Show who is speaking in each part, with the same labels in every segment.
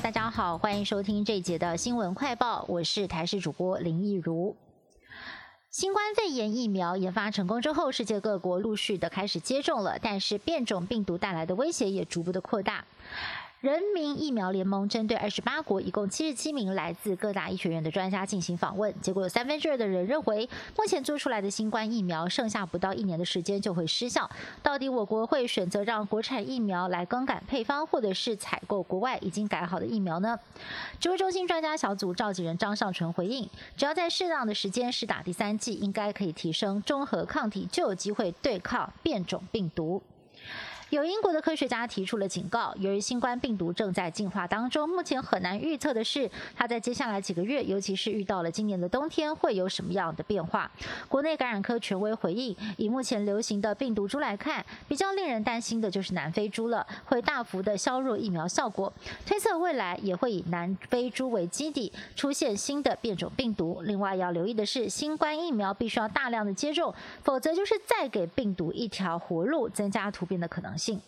Speaker 1: 大家好，欢迎收听这一节的新闻快报，我是台视主播林奕如。新冠肺炎疫苗研发成功之后，世界各国陆续的开始接种了，但是变种病毒带来的威胁也逐步的扩大。人民疫苗联盟针对二十八国一共七十七名来自各大医学院的专家进行访问，结果有三分之二的人认为，目前做出来的新冠疫苗剩下不到一年的时间就会失效。到底我国会选择让国产疫苗来更改配方，或者是采购国外已经改好的疫苗呢？指挥中心专家小组召集人张尚纯回应，只要在适当的时间施打第三剂，应该可以提升中和抗体，就有机会对抗变种病毒。有英国的科学家提出了警告，由于新冠病毒正在进化当中，目前很难预测的是，它在接下来几个月，尤其是遇到了今年的冬天，会有什么样的变化。国内感染科权威回应，以目前流行的病毒株来看，比较令人担心的就是南非猪了，会大幅的削弱疫苗效果。推测未来也会以南非猪为基底，出现新的变种病毒。另外要留意的是，新冠疫苗必须要大量的接种，否则就是再给病毒一条活路，增加突变的可能。性。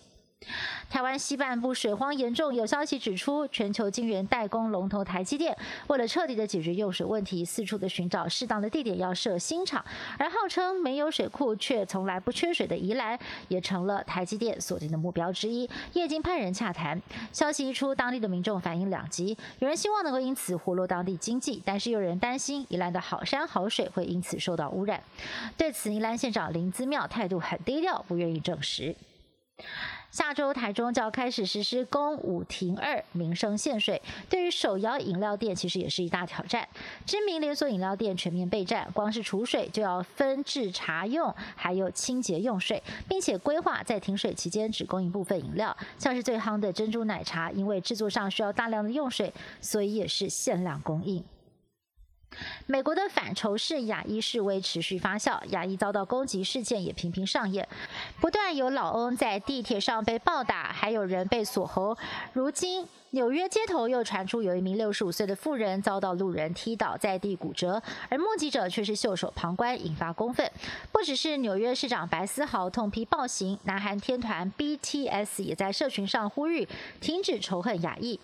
Speaker 1: 台湾西半部水荒严重，有消息指出，全球晶圆代工龙头台积电为了彻底的解决用水问题，四处的寻找适当的地点要设新厂，而号称没有水库却从来不缺水的宜兰，也成了台积电锁定的目标之一。业经派人洽谈，消息一出，当地的民众反应两极，有人希望能够因此活络当地经济，但是又有人担心宜兰的好山好水会因此受到污染。对此，宜兰县长林姿妙态度很低调，不愿意证实。下周台中就要开始实施公五停二民生限水，对于手摇饮料店其实也是一大挑战。知名连锁饮料店全面备战，光是储水就要分制茶用，还有清洁用水，并且规划在停水期间只供应部分饮料，像是最夯的珍珠奶茶，因为制作上需要大量的用水，所以也是限量供应。美国的反仇视亚裔示威持续发酵，亚裔遭到攻击事件也频频上演，不断有老翁在地铁上被暴打，还有人被锁喉。如今纽约街头又传出有一名六十五岁的妇人遭到路人踢倒在地骨折，而目击者却是袖手旁观，引发公愤。不只是纽约市长白思豪痛批暴行，南韩天团 BTS 也在社群上呼吁停止仇恨亚裔。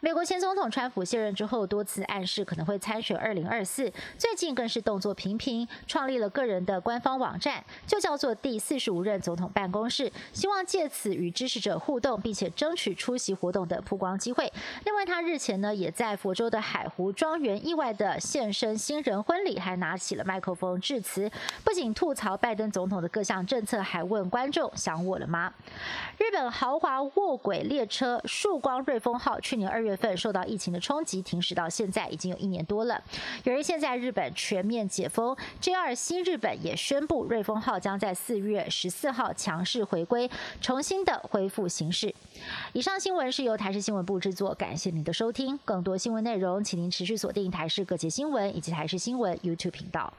Speaker 1: 美国前总统川普卸任之后，多次暗示可能会参选二零二四，最近更是动作频频，创立了个人的官方网站，就叫做第四十五任总统办公室，希望借此与支持者互动，并且争取出席活动的曝光机会。另外，他日前呢也在佛州的海湖庄园意外的现身新人婚礼，还拿起了麦克风致辞，不仅吐槽拜登总统的各项政策，还问观众想我了吗？日本豪华卧轨列车曙光瑞丰号去年二月。份受到疫情的冲击，停驶到现在已经有一年多了。由于现在日本全面解封，JR 新日本也宣布瑞丰号将在四月十四号强势回归，重新的恢复行驶。以上新闻是由台视新闻部制作，感谢您的收听。更多新闻内容，请您持续锁定台视各界新闻以及台视新闻 YouTube 频道。